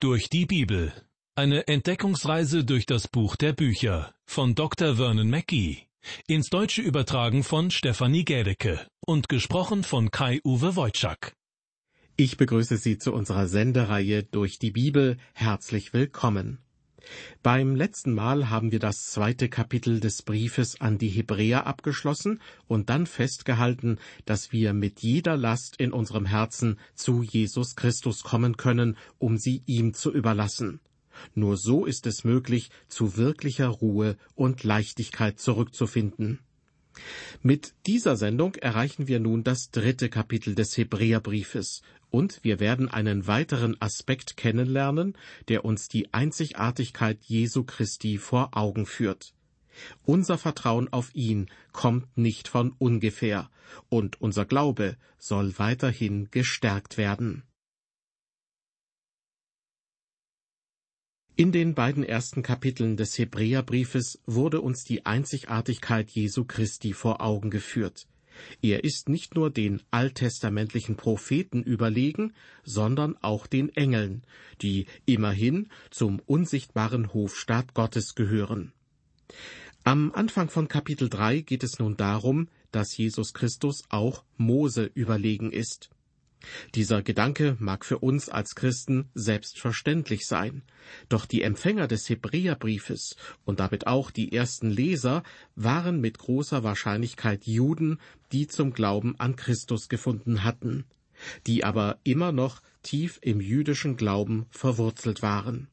Durch die Bibel. Eine Entdeckungsreise durch das Buch der Bücher von Dr. Vernon Mackey. Ins Deutsche übertragen von Stefanie Gädecke und gesprochen von Kai-Uwe Wojczak. Ich begrüße Sie zu unserer Sendereihe Durch die Bibel. Herzlich willkommen. Beim letzten Mal haben wir das zweite Kapitel des Briefes an die Hebräer abgeschlossen und dann festgehalten, dass wir mit jeder Last in unserem Herzen zu Jesus Christus kommen können, um sie ihm zu überlassen. Nur so ist es möglich, zu wirklicher Ruhe und Leichtigkeit zurückzufinden. Mit dieser Sendung erreichen wir nun das dritte Kapitel des Hebräerbriefes, und wir werden einen weiteren Aspekt kennenlernen, der uns die Einzigartigkeit Jesu Christi vor Augen führt. Unser Vertrauen auf ihn kommt nicht von ungefähr, und unser Glaube soll weiterhin gestärkt werden. In den beiden ersten Kapiteln des Hebräerbriefes wurde uns die Einzigartigkeit Jesu Christi vor Augen geführt. Er ist nicht nur den alttestamentlichen Propheten überlegen, sondern auch den Engeln, die immerhin zum unsichtbaren Hofstaat Gottes gehören. Am Anfang von Kapitel 3 geht es nun darum, dass Jesus Christus auch Mose überlegen ist. Dieser Gedanke mag für uns als Christen selbstverständlich sein, doch die Empfänger des Hebräerbriefes und damit auch die ersten Leser waren mit großer Wahrscheinlichkeit Juden, die zum Glauben an Christus gefunden hatten, die aber immer noch tief im jüdischen Glauben verwurzelt waren.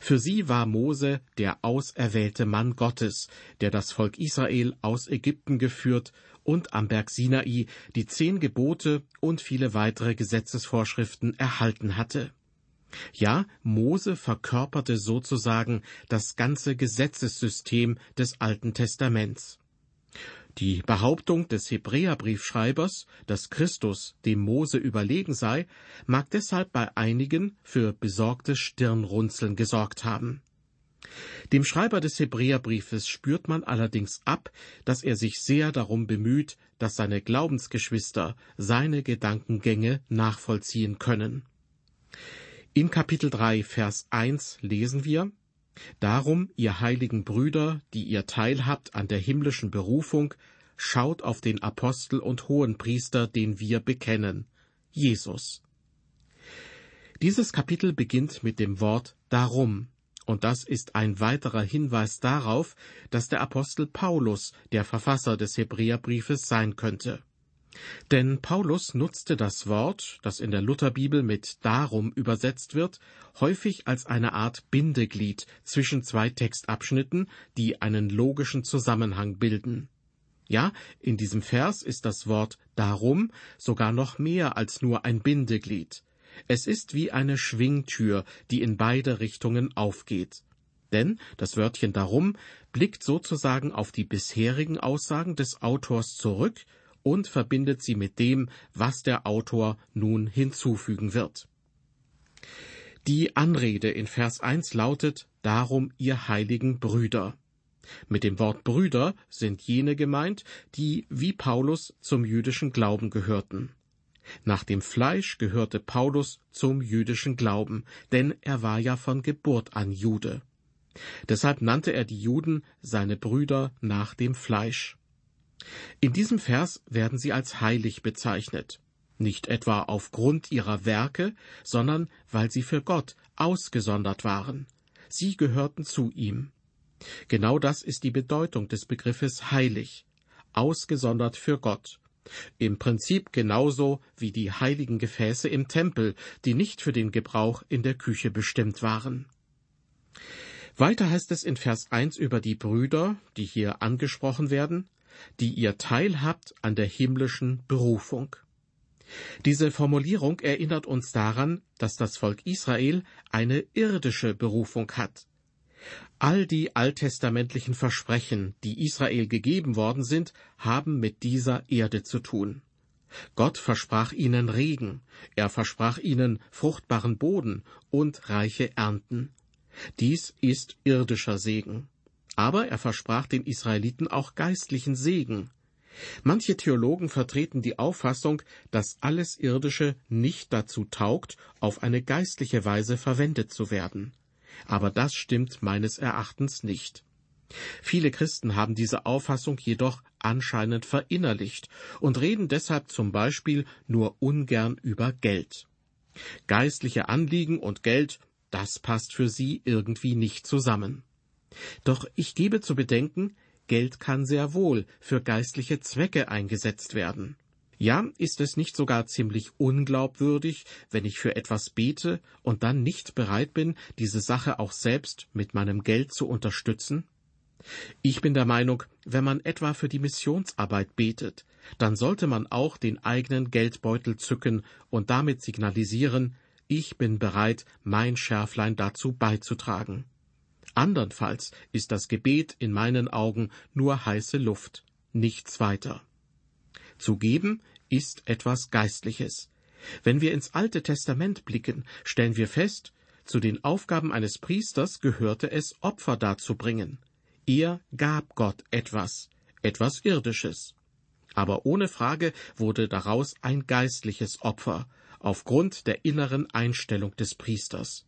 Für sie war Mose der auserwählte Mann Gottes, der das Volk Israel aus Ägypten geführt und am Berg Sinai die zehn Gebote und viele weitere Gesetzesvorschriften erhalten hatte. Ja, Mose verkörperte sozusagen das ganze Gesetzessystem des Alten Testaments. Die Behauptung des Hebräerbriefschreibers, dass Christus dem Mose überlegen sei, mag deshalb bei einigen für besorgtes Stirnrunzeln gesorgt haben. Dem Schreiber des Hebräerbriefes spürt man allerdings ab, dass er sich sehr darum bemüht, dass seine Glaubensgeschwister seine Gedankengänge nachvollziehen können. In Kapitel 3, Vers 1 lesen wir, Darum, ihr heiligen Brüder, die ihr teilhabt an der himmlischen Berufung, schaut auf den Apostel und Hohenpriester, den wir bekennen, Jesus. Dieses Kapitel beginnt mit dem Wort darum, und das ist ein weiterer Hinweis darauf, dass der Apostel Paulus der Verfasser des Hebräerbriefes sein könnte. Denn Paulus nutzte das Wort, das in der Lutherbibel mit darum übersetzt wird, häufig als eine Art Bindeglied zwischen zwei Textabschnitten, die einen logischen Zusammenhang bilden. Ja, in diesem Vers ist das Wort darum sogar noch mehr als nur ein Bindeglied. Es ist wie eine Schwingtür, die in beide Richtungen aufgeht. Denn das Wörtchen darum blickt sozusagen auf die bisherigen Aussagen des Autors zurück und verbindet sie mit dem, was der Autor nun hinzufügen wird. Die Anrede in Vers 1 lautet Darum, ihr heiligen Brüder. Mit dem Wort Brüder sind jene gemeint, die wie Paulus zum jüdischen Glauben gehörten. Nach dem Fleisch gehörte Paulus zum jüdischen Glauben, denn er war ja von Geburt an Jude. Deshalb nannte er die Juden seine Brüder nach dem Fleisch. In diesem Vers werden sie als heilig bezeichnet, nicht etwa aufgrund ihrer Werke, sondern weil sie für Gott ausgesondert waren. Sie gehörten zu ihm. Genau das ist die Bedeutung des Begriffes heilig, ausgesondert für Gott. Im Prinzip genauso wie die heiligen Gefäße im Tempel, die nicht für den Gebrauch in der Küche bestimmt waren. Weiter heißt es in Vers 1 über die Brüder, die hier angesprochen werden, die ihr teilhabt an der himmlischen Berufung. Diese Formulierung erinnert uns daran, dass das Volk Israel eine irdische Berufung hat. All die alttestamentlichen Versprechen, die Israel gegeben worden sind, haben mit dieser Erde zu tun. Gott versprach ihnen Regen, er versprach ihnen fruchtbaren Boden und reiche Ernten. Dies ist irdischer Segen. Aber er versprach den Israeliten auch geistlichen Segen. Manche Theologen vertreten die Auffassung, dass alles Irdische nicht dazu taugt, auf eine geistliche Weise verwendet zu werden. Aber das stimmt meines Erachtens nicht. Viele Christen haben diese Auffassung jedoch anscheinend verinnerlicht und reden deshalb zum Beispiel nur ungern über Geld. Geistliche Anliegen und Geld, das passt für sie irgendwie nicht zusammen. Doch ich gebe zu bedenken, Geld kann sehr wohl für geistliche Zwecke eingesetzt werden. Ja, ist es nicht sogar ziemlich unglaubwürdig, wenn ich für etwas bete und dann nicht bereit bin, diese Sache auch selbst mit meinem Geld zu unterstützen? Ich bin der Meinung, wenn man etwa für die Missionsarbeit betet, dann sollte man auch den eigenen Geldbeutel zücken und damit signalisieren, ich bin bereit, mein Schärflein dazu beizutragen. Andernfalls ist das Gebet in meinen Augen nur heiße Luft, nichts weiter. Zu geben ist etwas Geistliches. Wenn wir ins Alte Testament blicken, stellen wir fest, zu den Aufgaben eines Priesters gehörte es, Opfer darzubringen. Er gab Gott etwas, etwas Irdisches. Aber ohne Frage wurde daraus ein geistliches Opfer, aufgrund der inneren Einstellung des Priesters.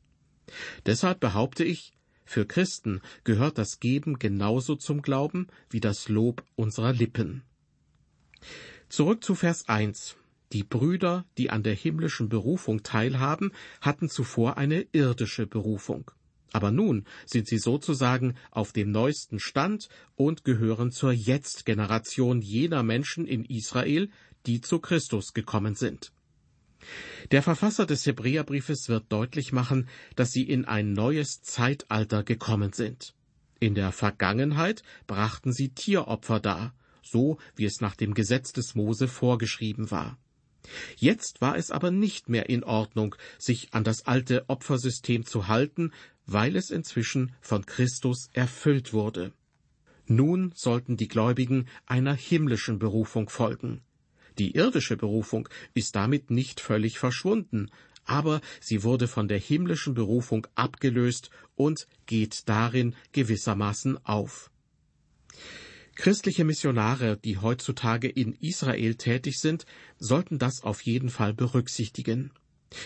Deshalb behaupte ich, für Christen gehört das Geben genauso zum Glauben wie das Lob unserer Lippen. Zurück zu Vers 1. Die Brüder, die an der himmlischen Berufung teilhaben, hatten zuvor eine irdische Berufung. Aber nun sind sie sozusagen auf dem neuesten Stand und gehören zur Jetzt-Generation jener Menschen in Israel, die zu Christus gekommen sind. Der Verfasser des Hebräerbriefes wird deutlich machen, dass sie in ein neues Zeitalter gekommen sind. In der Vergangenheit brachten sie Tieropfer dar, so wie es nach dem Gesetz des Mose vorgeschrieben war. Jetzt war es aber nicht mehr in Ordnung, sich an das alte Opfersystem zu halten, weil es inzwischen von Christus erfüllt wurde. Nun sollten die Gläubigen einer himmlischen Berufung folgen. Die irdische Berufung ist damit nicht völlig verschwunden, aber sie wurde von der himmlischen Berufung abgelöst und geht darin gewissermaßen auf. Christliche Missionare, die heutzutage in Israel tätig sind, sollten das auf jeden Fall berücksichtigen.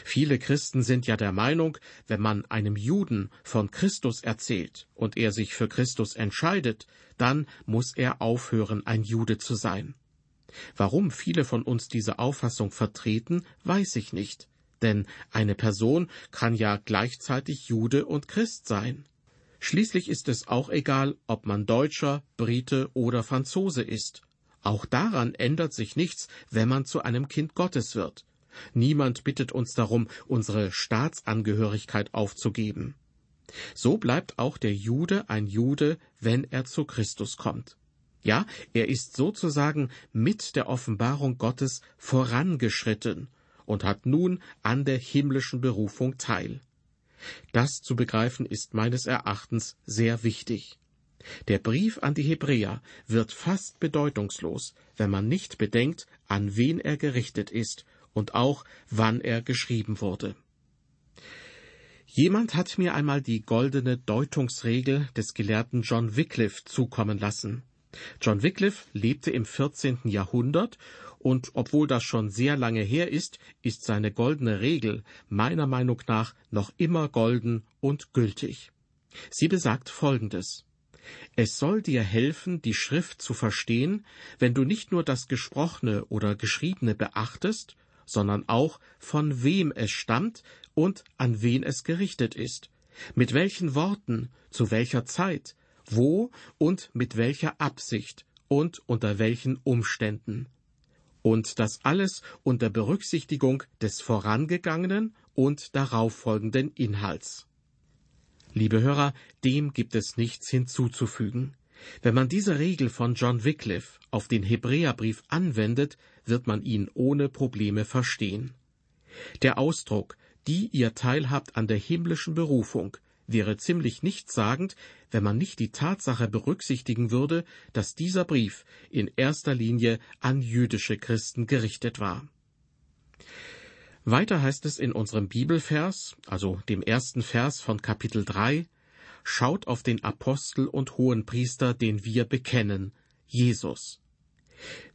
Viele Christen sind ja der Meinung, wenn man einem Juden von Christus erzählt und er sich für Christus entscheidet, dann muss er aufhören, ein Jude zu sein. Warum viele von uns diese Auffassung vertreten, weiß ich nicht, denn eine Person kann ja gleichzeitig Jude und Christ sein. Schließlich ist es auch egal, ob man Deutscher, Brite oder Franzose ist. Auch daran ändert sich nichts, wenn man zu einem Kind Gottes wird. Niemand bittet uns darum, unsere Staatsangehörigkeit aufzugeben. So bleibt auch der Jude ein Jude, wenn er zu Christus kommt. Ja, er ist sozusagen mit der Offenbarung Gottes vorangeschritten und hat nun an der himmlischen Berufung teil. Das zu begreifen ist meines Erachtens sehr wichtig. Der Brief an die Hebräer wird fast bedeutungslos, wenn man nicht bedenkt, an wen er gerichtet ist und auch wann er geschrieben wurde. Jemand hat mir einmal die goldene Deutungsregel des Gelehrten John Wycliffe zukommen lassen. John Wycliffe lebte im 14. Jahrhundert und obwohl das schon sehr lange her ist, ist seine goldene Regel meiner Meinung nach noch immer golden und gültig. Sie besagt Folgendes. Es soll dir helfen, die Schrift zu verstehen, wenn du nicht nur das Gesprochene oder Geschriebene beachtest, sondern auch von wem es stammt und an wen es gerichtet ist, mit welchen Worten, zu welcher Zeit, wo und mit welcher Absicht und unter welchen Umständen. Und das alles unter Berücksichtigung des vorangegangenen und darauffolgenden Inhalts. Liebe Hörer, dem gibt es nichts hinzuzufügen. Wenn man diese Regel von John Wycliffe auf den Hebräerbrief anwendet, wird man ihn ohne Probleme verstehen. Der Ausdruck, die ihr teilhabt an der himmlischen Berufung, wäre ziemlich nichtssagend, wenn man nicht die Tatsache berücksichtigen würde, dass dieser Brief in erster Linie an jüdische Christen gerichtet war. Weiter heißt es in unserem Bibelvers, also dem ersten Vers von Kapitel 3, Schaut auf den Apostel und Hohenpriester, den wir bekennen, Jesus.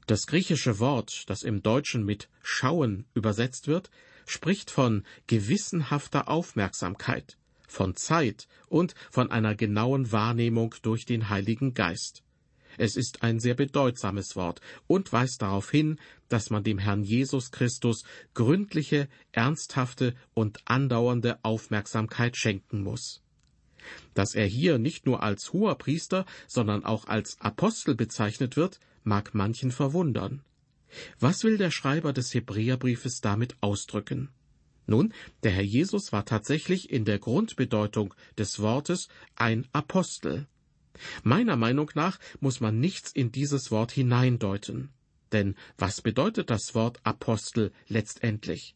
Das griechische Wort, das im Deutschen mit schauen übersetzt wird, spricht von gewissenhafter Aufmerksamkeit, von Zeit und von einer genauen Wahrnehmung durch den Heiligen Geist. Es ist ein sehr bedeutsames Wort und weist darauf hin, dass man dem Herrn Jesus Christus gründliche, ernsthafte und andauernde Aufmerksamkeit schenken muss. Dass er hier nicht nur als hoher Priester, sondern auch als Apostel bezeichnet wird, mag manchen verwundern. Was will der Schreiber des Hebräerbriefes damit ausdrücken? Nun, der Herr Jesus war tatsächlich in der Grundbedeutung des Wortes ein Apostel. Meiner Meinung nach muss man nichts in dieses Wort hineindeuten. Denn was bedeutet das Wort Apostel letztendlich?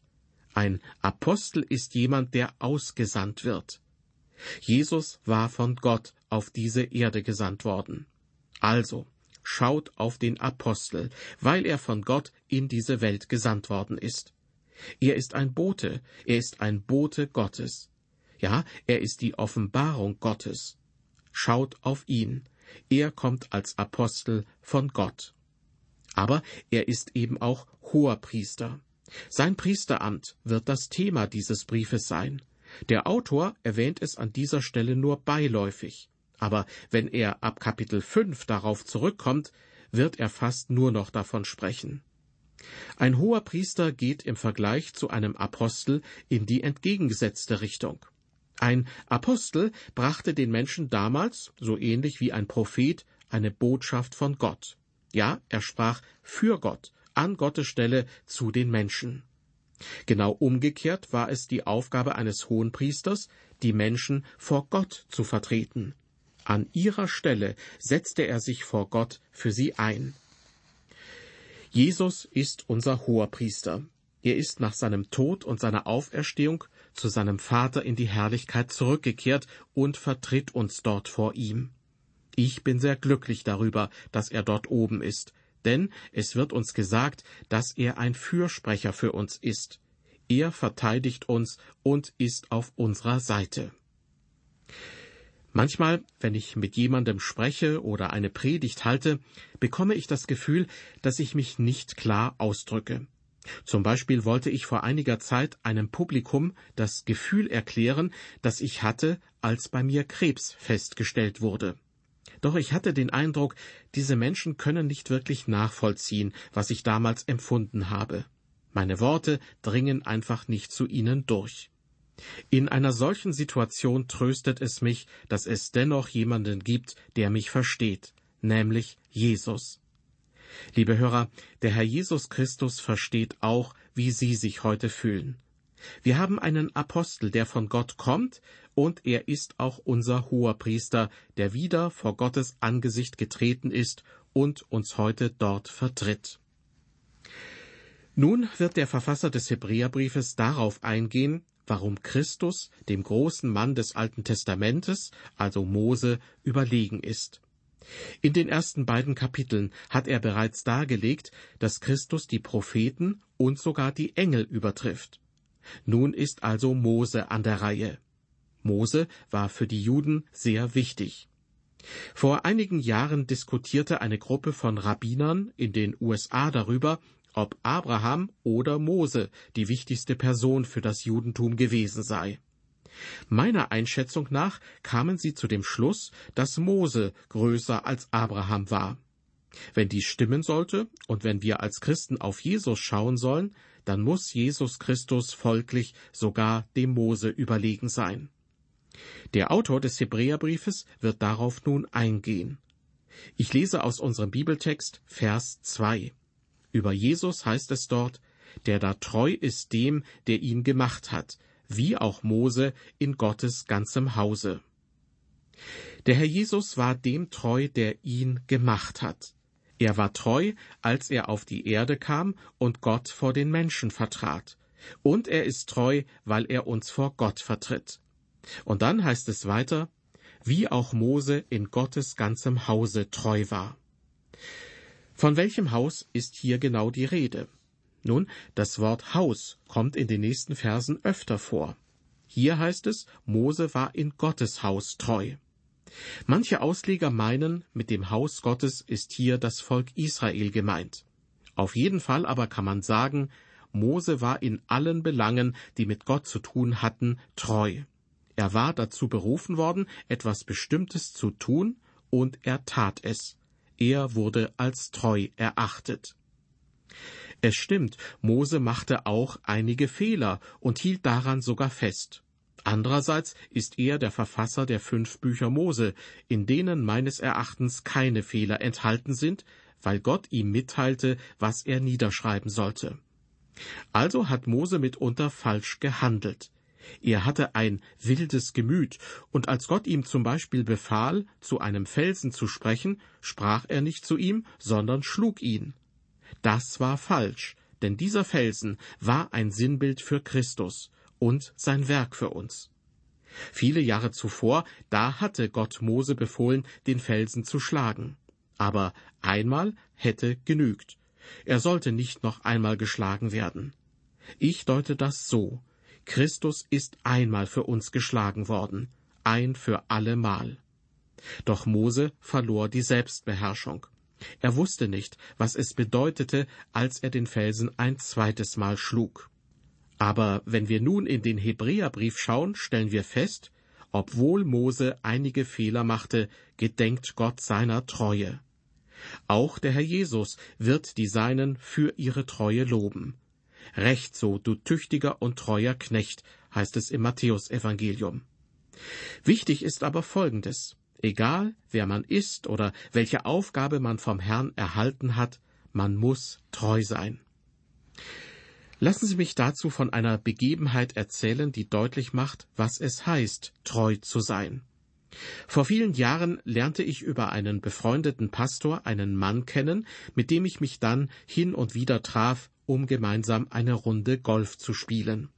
Ein Apostel ist jemand, der ausgesandt wird. Jesus war von Gott auf diese Erde gesandt worden. Also, schaut auf den Apostel, weil er von Gott in diese Welt gesandt worden ist. Er ist ein Bote, er ist ein Bote Gottes. Ja, er ist die Offenbarung Gottes. Schaut auf ihn. Er kommt als Apostel von Gott. Aber er ist eben auch hoher Priester. Sein Priesteramt wird das Thema dieses Briefes sein. Der Autor erwähnt es an dieser Stelle nur beiläufig. Aber wenn er ab Kapitel 5 darauf zurückkommt, wird er fast nur noch davon sprechen. Ein hoher Priester geht im Vergleich zu einem Apostel in die entgegengesetzte Richtung. Ein Apostel brachte den Menschen damals, so ähnlich wie ein Prophet, eine Botschaft von Gott. Ja, er sprach für Gott, an Gottes Stelle zu den Menschen. Genau umgekehrt war es die Aufgabe eines Hohenpriesters, die Menschen vor Gott zu vertreten. An ihrer Stelle setzte er sich vor Gott für sie ein. Jesus ist unser Hoherpriester. Er ist nach seinem Tod und seiner Auferstehung zu seinem Vater in die Herrlichkeit zurückgekehrt und vertritt uns dort vor ihm. Ich bin sehr glücklich darüber, dass er dort oben ist, denn es wird uns gesagt, dass er ein Fürsprecher für uns ist. Er verteidigt uns und ist auf unserer Seite. Manchmal, wenn ich mit jemandem spreche oder eine Predigt halte, bekomme ich das Gefühl, dass ich mich nicht klar ausdrücke. Zum Beispiel wollte ich vor einiger Zeit einem Publikum das Gefühl erklären, das ich hatte, als bei mir Krebs festgestellt wurde. Doch ich hatte den Eindruck, diese Menschen können nicht wirklich nachvollziehen, was ich damals empfunden habe. Meine Worte dringen einfach nicht zu ihnen durch. In einer solchen Situation tröstet es mich, dass es dennoch jemanden gibt, der mich versteht, nämlich Jesus. Liebe Hörer, der Herr Jesus Christus versteht auch, wie Sie sich heute fühlen. Wir haben einen Apostel, der von Gott kommt, und er ist auch unser hoher Priester, der wieder vor Gottes Angesicht getreten ist und uns heute dort vertritt. Nun wird der Verfasser des Hebräerbriefes darauf eingehen, warum Christus dem großen Mann des Alten Testamentes, also Mose, überlegen ist. In den ersten beiden Kapiteln hat er bereits dargelegt, dass Christus die Propheten und sogar die Engel übertrifft. Nun ist also Mose an der Reihe. Mose war für die Juden sehr wichtig. Vor einigen Jahren diskutierte eine Gruppe von Rabbinern in den USA darüber, ob Abraham oder Mose die wichtigste Person für das Judentum gewesen sei. Meiner Einschätzung nach kamen sie zu dem Schluss, dass Mose größer als Abraham war. Wenn dies stimmen sollte und wenn wir als Christen auf Jesus schauen sollen, dann muss Jesus Christus folglich sogar dem Mose überlegen sein. Der Autor des Hebräerbriefes wird darauf nun eingehen. Ich lese aus unserem Bibeltext Vers 2. Über Jesus heißt es dort, der da treu ist dem, der ihn gemacht hat, wie auch Mose in Gottes ganzem Hause. Der Herr Jesus war dem treu, der ihn gemacht hat. Er war treu, als er auf die Erde kam und Gott vor den Menschen vertrat. Und er ist treu, weil er uns vor Gott vertritt. Und dann heißt es weiter, wie auch Mose in Gottes ganzem Hause treu war. Von welchem Haus ist hier genau die Rede? Nun, das Wort Haus kommt in den nächsten Versen öfter vor. Hier heißt es, Mose war in Gottes Haus treu. Manche Ausleger meinen, mit dem Haus Gottes ist hier das Volk Israel gemeint. Auf jeden Fall aber kann man sagen, Mose war in allen Belangen, die mit Gott zu tun hatten, treu. Er war dazu berufen worden, etwas Bestimmtes zu tun, und er tat es. Er wurde als treu erachtet. Es stimmt, Mose machte auch einige Fehler und hielt daran sogar fest. Andererseits ist er der Verfasser der fünf Bücher Mose, in denen meines Erachtens keine Fehler enthalten sind, weil Gott ihm mitteilte, was er niederschreiben sollte. Also hat Mose mitunter falsch gehandelt. Er hatte ein wildes Gemüt, und als Gott ihm zum Beispiel befahl, zu einem Felsen zu sprechen, sprach er nicht zu ihm, sondern schlug ihn. Das war falsch, denn dieser Felsen war ein Sinnbild für Christus und sein Werk für uns. Viele Jahre zuvor, da hatte Gott Mose befohlen, den Felsen zu schlagen. Aber einmal hätte genügt. Er sollte nicht noch einmal geschlagen werden. Ich deute das so. Christus ist einmal für uns geschlagen worden, ein für allemal. Doch Mose verlor die Selbstbeherrschung. Er wusste nicht, was es bedeutete, als er den Felsen ein zweites Mal schlug. Aber wenn wir nun in den Hebräerbrief schauen, stellen wir fest, obwohl Mose einige Fehler machte, gedenkt Gott seiner Treue. Auch der Herr Jesus wird die Seinen für ihre Treue loben. Recht so, du tüchtiger und treuer Knecht, heißt es im Matthäusevangelium. Wichtig ist aber Folgendes. Egal, wer man ist oder welche Aufgabe man vom Herrn erhalten hat, man muss treu sein. Lassen Sie mich dazu von einer Begebenheit erzählen, die deutlich macht, was es heißt, treu zu sein. Vor vielen Jahren lernte ich über einen befreundeten Pastor einen Mann kennen, mit dem ich mich dann hin und wieder traf, um gemeinsam eine Runde Golf zu spielen.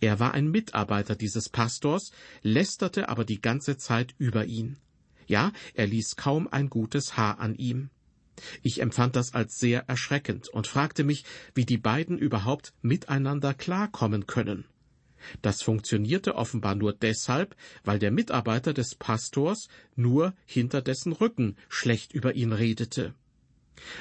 Er war ein Mitarbeiter dieses Pastors, lästerte aber die ganze Zeit über ihn. Ja, er ließ kaum ein gutes Haar an ihm. Ich empfand das als sehr erschreckend und fragte mich, wie die beiden überhaupt miteinander klarkommen können. Das funktionierte offenbar nur deshalb, weil der Mitarbeiter des Pastors nur hinter dessen Rücken schlecht über ihn redete.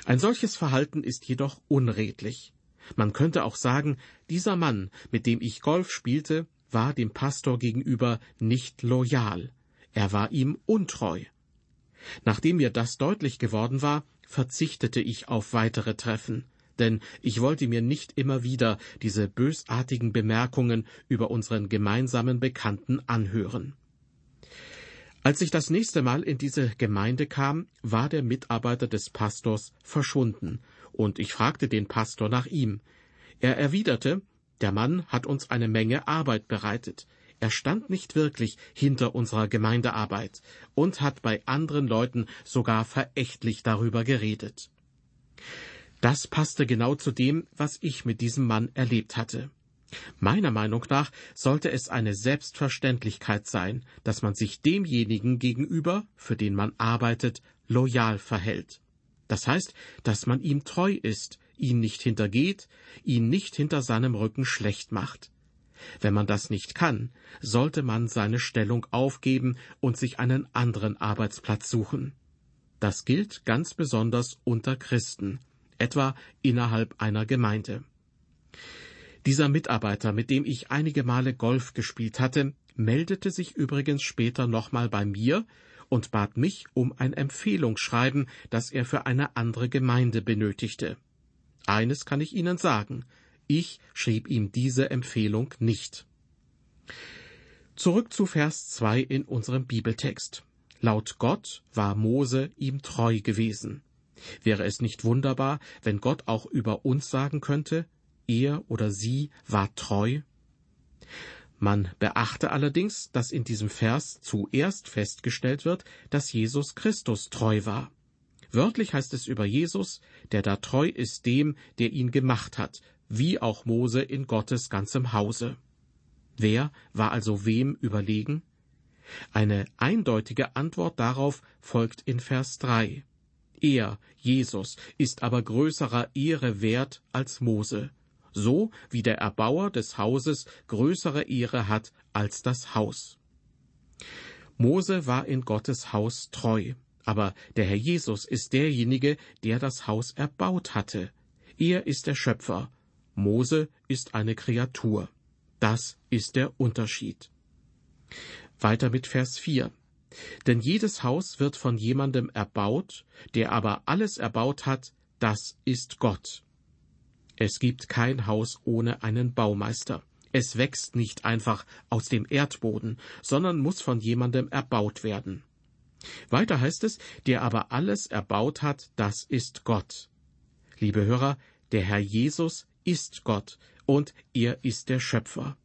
Ein solches Verhalten ist jedoch unredlich. Man könnte auch sagen, dieser Mann, mit dem ich Golf spielte, war dem Pastor gegenüber nicht loyal. Er war ihm untreu. Nachdem mir das deutlich geworden war, verzichtete ich auf weitere Treffen denn ich wollte mir nicht immer wieder diese bösartigen Bemerkungen über unseren gemeinsamen Bekannten anhören. Als ich das nächste Mal in diese Gemeinde kam, war der Mitarbeiter des Pastors verschwunden, und ich fragte den Pastor nach ihm. Er erwiderte, der Mann hat uns eine Menge Arbeit bereitet. Er stand nicht wirklich hinter unserer Gemeindearbeit und hat bei anderen Leuten sogar verächtlich darüber geredet. Das passte genau zu dem, was ich mit diesem Mann erlebt hatte. Meiner Meinung nach sollte es eine Selbstverständlichkeit sein, dass man sich demjenigen gegenüber, für den man arbeitet, loyal verhält. Das heißt, dass man ihm treu ist, ihn nicht hintergeht, ihn nicht hinter seinem Rücken schlecht macht. Wenn man das nicht kann, sollte man seine Stellung aufgeben und sich einen anderen Arbeitsplatz suchen. Das gilt ganz besonders unter Christen etwa innerhalb einer Gemeinde. Dieser Mitarbeiter, mit dem ich einige Male Golf gespielt hatte, meldete sich übrigens später nochmal bei mir und bat mich um ein Empfehlungsschreiben, das er für eine andere Gemeinde benötigte. Eines kann ich Ihnen sagen, ich schrieb ihm diese Empfehlung nicht. Zurück zu Vers 2 in unserem Bibeltext. Laut Gott war Mose ihm treu gewesen. Wäre es nicht wunderbar, wenn Gott auch über uns sagen könnte, er oder sie war treu? Man beachte allerdings, dass in diesem Vers zuerst festgestellt wird, dass Jesus Christus treu war. Wörtlich heißt es über Jesus, der da treu ist dem, der ihn gemacht hat, wie auch Mose in Gottes ganzem Hause. Wer war also wem überlegen? Eine eindeutige Antwort darauf folgt in Vers 3. Er, Jesus, ist aber größerer Ehre wert als Mose, so wie der Erbauer des Hauses größere Ehre hat als das Haus. Mose war in Gottes Haus treu, aber der Herr Jesus ist derjenige, der das Haus erbaut hatte. Er ist der Schöpfer, Mose ist eine Kreatur. Das ist der Unterschied. Weiter mit Vers 4. Denn jedes Haus wird von jemandem erbaut, der aber alles erbaut hat, das ist Gott. Es gibt kein Haus ohne einen Baumeister. Es wächst nicht einfach aus dem Erdboden, sondern muss von jemandem erbaut werden. Weiter heißt es, der aber alles erbaut hat, das ist Gott. Liebe Hörer, der Herr Jesus ist Gott und er ist der Schöpfer.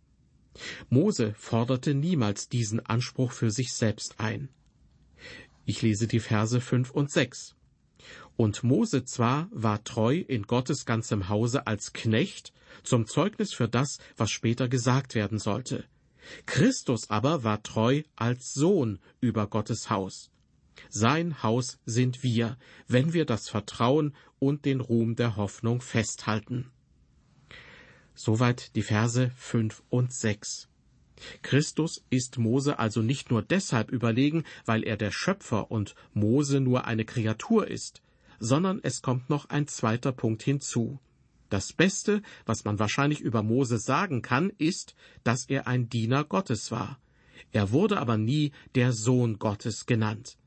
Mose forderte niemals diesen Anspruch für sich selbst ein. Ich lese die Verse fünf und sechs. Und Mose zwar war treu in Gottes ganzem Hause als Knecht zum Zeugnis für das, was später gesagt werden sollte. Christus aber war treu als Sohn über Gottes Haus. Sein Haus sind wir, wenn wir das Vertrauen und den Ruhm der Hoffnung festhalten. Soweit die Verse fünf und sechs. Christus ist Mose also nicht nur deshalb überlegen, weil er der Schöpfer und Mose nur eine Kreatur ist, sondern es kommt noch ein zweiter Punkt hinzu. Das Beste, was man wahrscheinlich über Mose sagen kann, ist, dass er ein Diener Gottes war. Er wurde aber nie der Sohn Gottes genannt.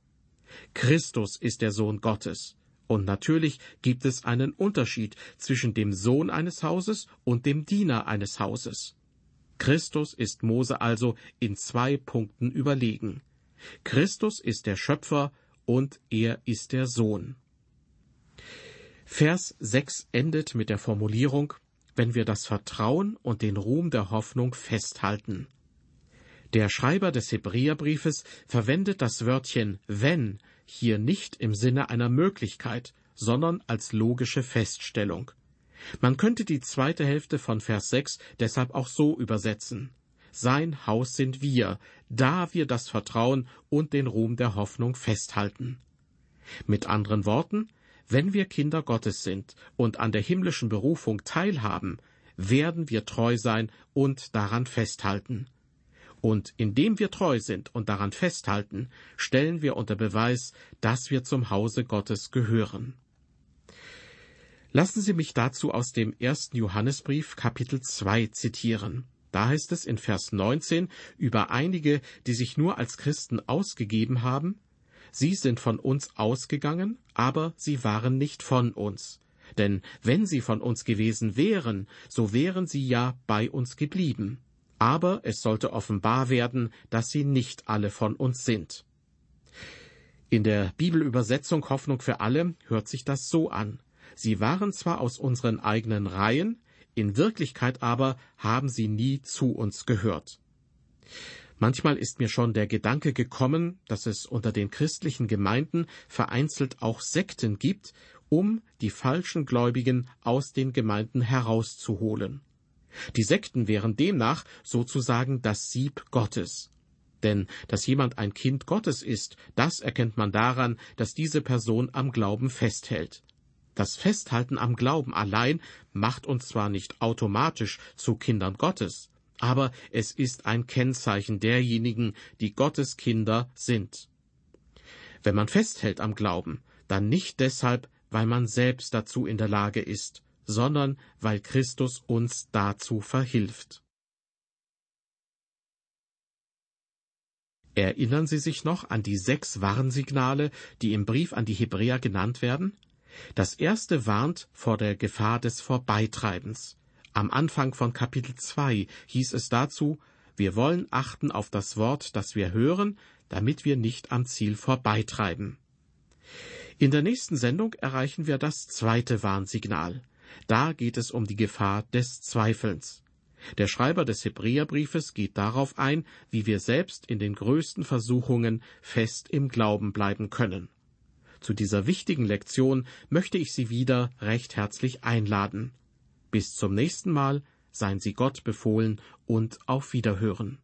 Christus ist der Sohn Gottes. Und natürlich gibt es einen Unterschied zwischen dem Sohn eines Hauses und dem Diener eines Hauses. Christus ist Mose also in zwei Punkten überlegen. Christus ist der Schöpfer und er ist der Sohn. Vers 6 endet mit der Formulierung, wenn wir das Vertrauen und den Ruhm der Hoffnung festhalten. Der Schreiber des Hebräerbriefes verwendet das Wörtchen wenn hier nicht im Sinne einer Möglichkeit, sondern als logische Feststellung. Man könnte die zweite Hälfte von Vers 6 deshalb auch so übersetzen. Sein Haus sind wir, da wir das Vertrauen und den Ruhm der Hoffnung festhalten. Mit anderen Worten, wenn wir Kinder Gottes sind und an der himmlischen Berufung teilhaben, werden wir treu sein und daran festhalten. Und indem wir treu sind und daran festhalten, stellen wir unter Beweis, dass wir zum Hause Gottes gehören. Lassen Sie mich dazu aus dem ersten Johannesbrief Kapitel 2 zitieren. Da heißt es in Vers 19 über einige, die sich nur als Christen ausgegeben haben, Sie sind von uns ausgegangen, aber sie waren nicht von uns. Denn wenn sie von uns gewesen wären, so wären sie ja bei uns geblieben aber es sollte offenbar werden, dass sie nicht alle von uns sind. In der Bibelübersetzung Hoffnung für alle hört sich das so an. Sie waren zwar aus unseren eigenen Reihen, in Wirklichkeit aber haben sie nie zu uns gehört. Manchmal ist mir schon der Gedanke gekommen, dass es unter den christlichen Gemeinden vereinzelt auch Sekten gibt, um die falschen Gläubigen aus den Gemeinden herauszuholen. Die Sekten wären demnach sozusagen das Sieb Gottes. Denn dass jemand ein Kind Gottes ist, das erkennt man daran, dass diese Person am Glauben festhält. Das Festhalten am Glauben allein macht uns zwar nicht automatisch zu Kindern Gottes, aber es ist ein Kennzeichen derjenigen, die Gottes Kinder sind. Wenn man festhält am Glauben, dann nicht deshalb, weil man selbst dazu in der Lage ist, sondern weil Christus uns dazu verhilft. Erinnern Sie sich noch an die sechs Warnsignale, die im Brief an die Hebräer genannt werden? Das erste warnt vor der Gefahr des Vorbeitreibens. Am Anfang von Kapitel 2 hieß es dazu, wir wollen achten auf das Wort, das wir hören, damit wir nicht am Ziel vorbeitreiben. In der nächsten Sendung erreichen wir das zweite Warnsignal. Da geht es um die Gefahr des Zweifelns. Der Schreiber des Hebräerbriefes geht darauf ein, wie wir selbst in den größten Versuchungen fest im Glauben bleiben können. Zu dieser wichtigen Lektion möchte ich Sie wieder recht herzlich einladen. Bis zum nächsten Mal, seien Sie Gott befohlen und auf Wiederhören.